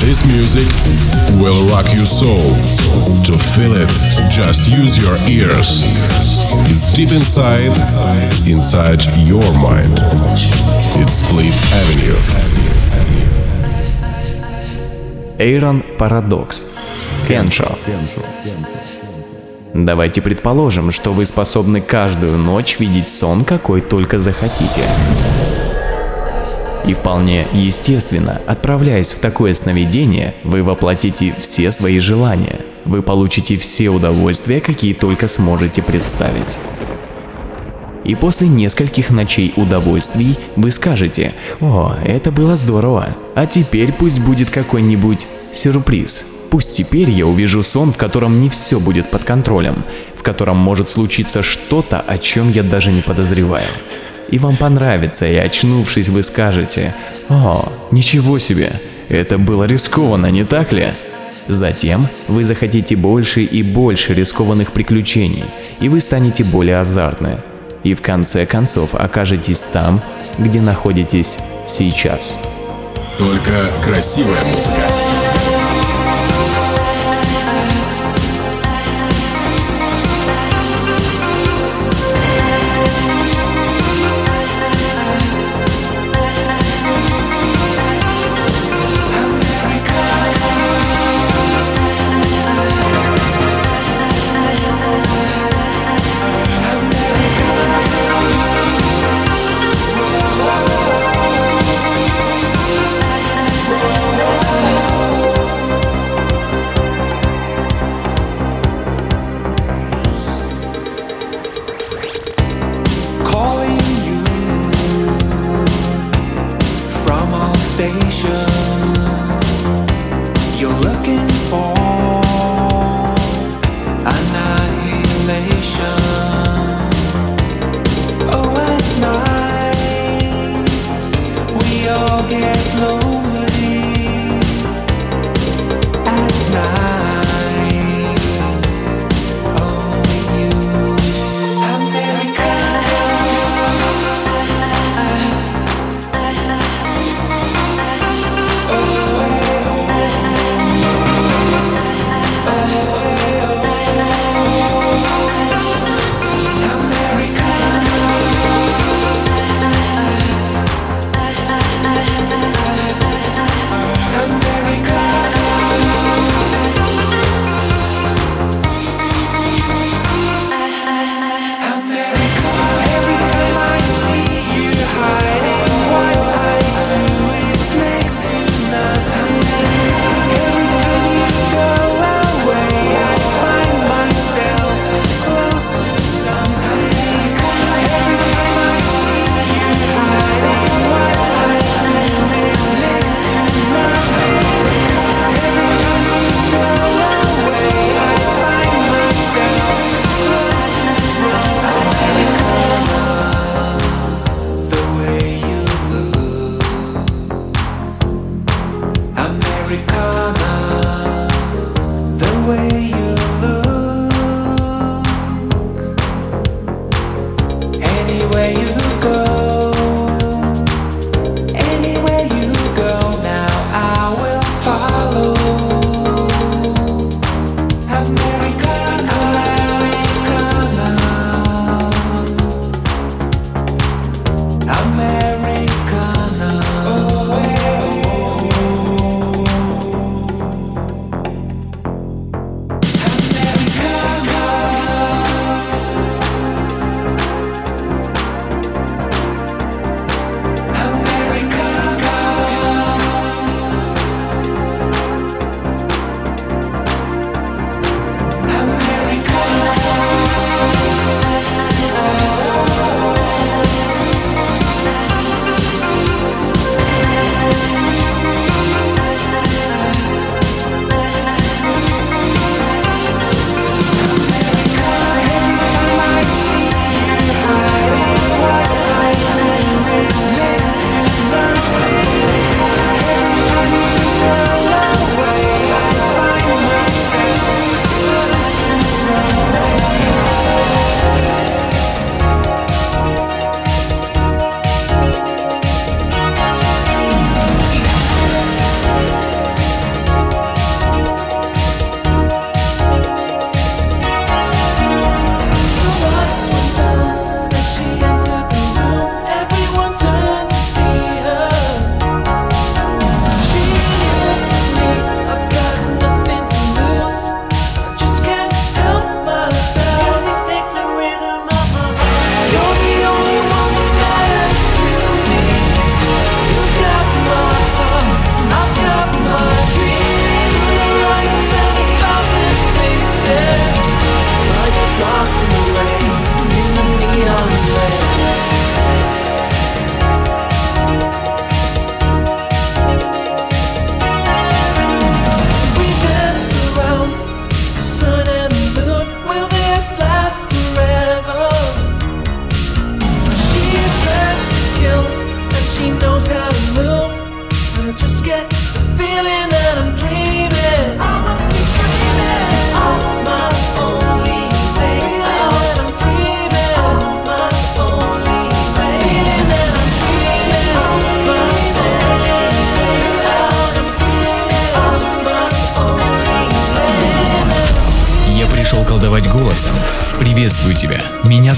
This music will rock your soul. To feel it, just use your ears. It's deep inside, inside your mind. It's Split Avenue. Эйрон Парадокс. Кеншо. Давайте предположим, что вы способны каждую ночь видеть сон, какой только захотите. И вполне естественно, отправляясь в такое сновидение, вы воплотите все свои желания. Вы получите все удовольствия, какие только сможете представить. И после нескольких ночей удовольствий вы скажете «О, это было здорово, а теперь пусть будет какой-нибудь сюрприз». Пусть теперь я увижу сон, в котором не все будет под контролем, в котором может случиться что-то, о чем я даже не подозреваю и вам понравится, и очнувшись вы скажете «О, ничего себе, это было рискованно, не так ли?» Затем вы захотите больше и больше рискованных приключений, и вы станете более азартны. И в конце концов окажетесь там, где находитесь сейчас. Только красивая музыка.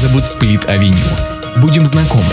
Зовут Сплит Авеню. Будем знакомы.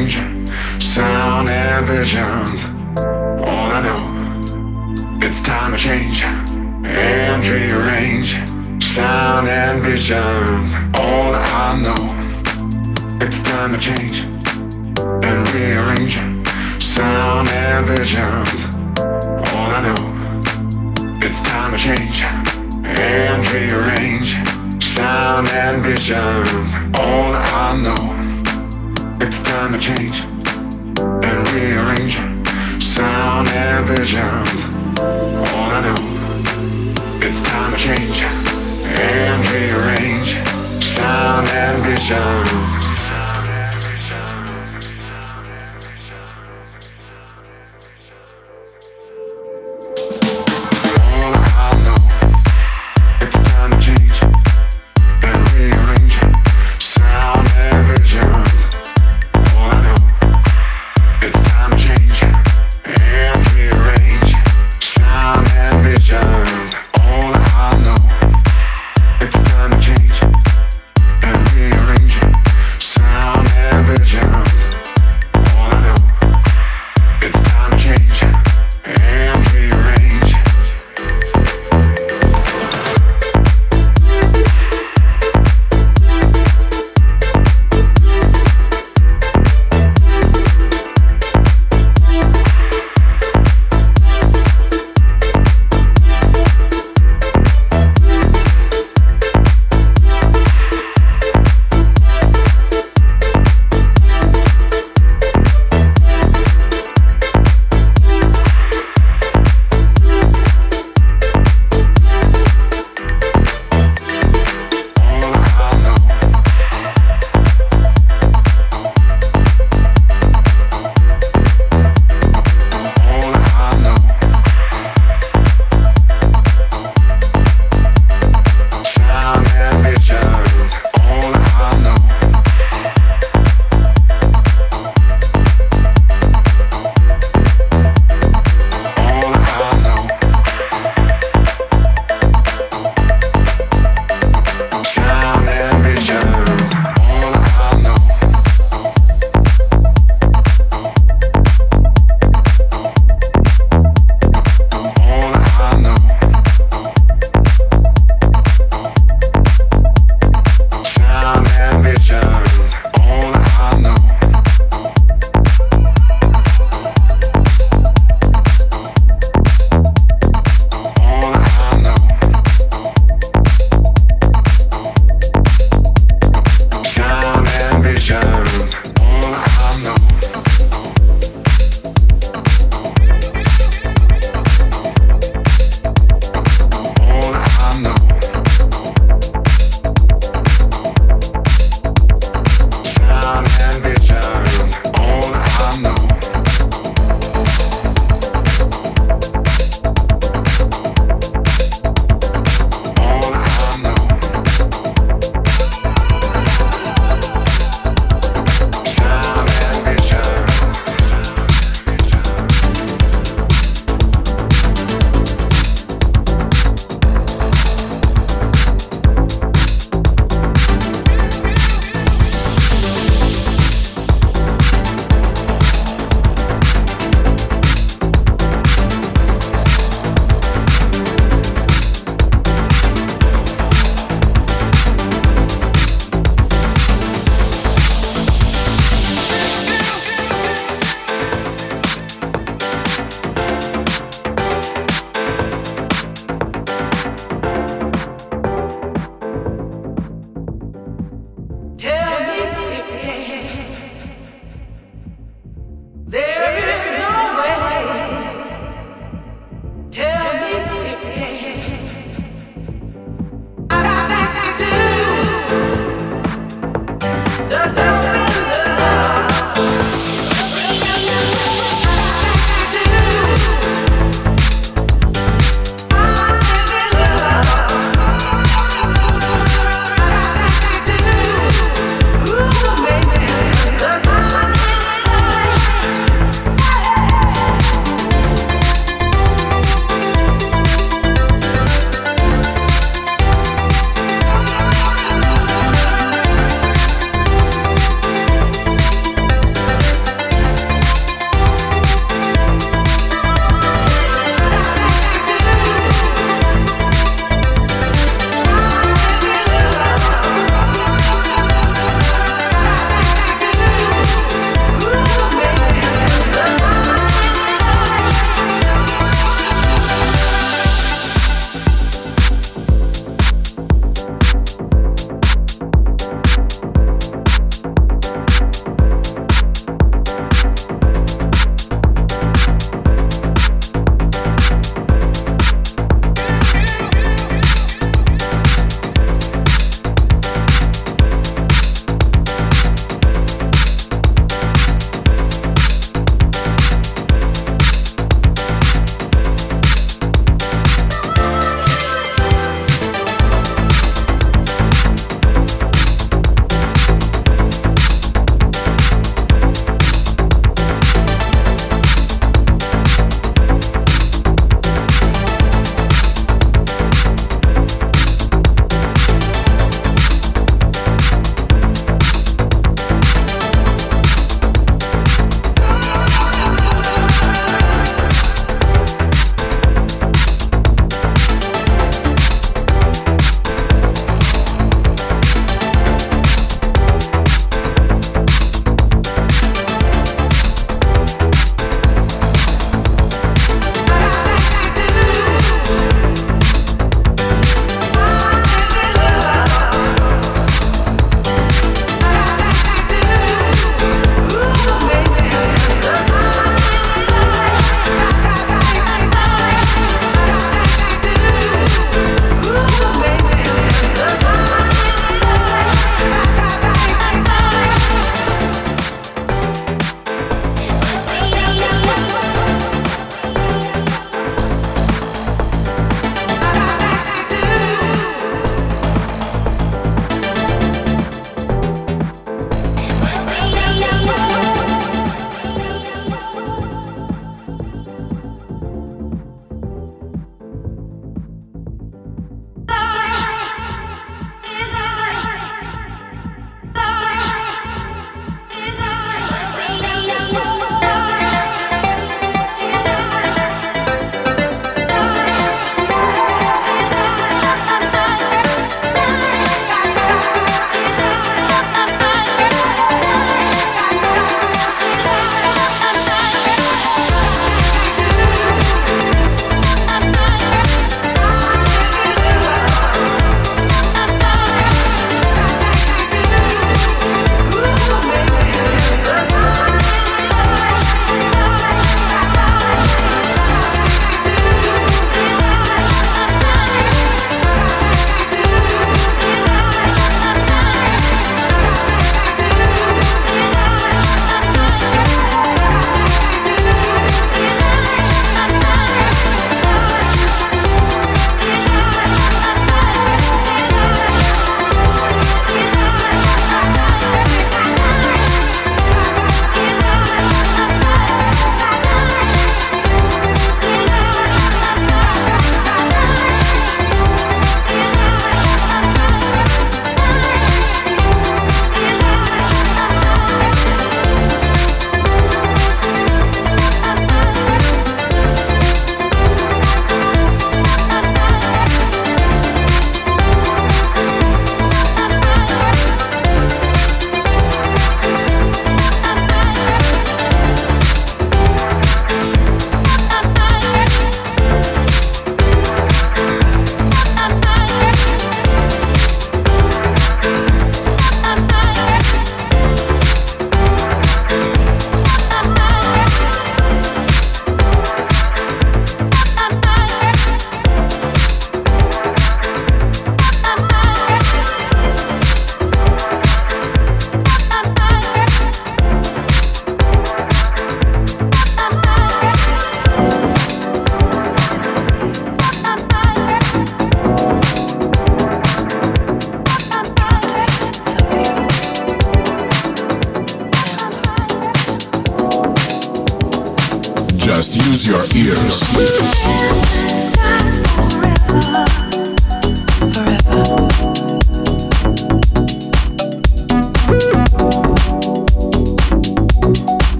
Rearrange sound and visions. All I know, it's time to change and rearrange sound and visions. All I know, it's time to change and rearrange sound and visions. All I know, it's time to change and rearrange sound and visions. All I know, it's time to change and rearrange sound and visions. All I know. It's time to change and rearrange sound and vision.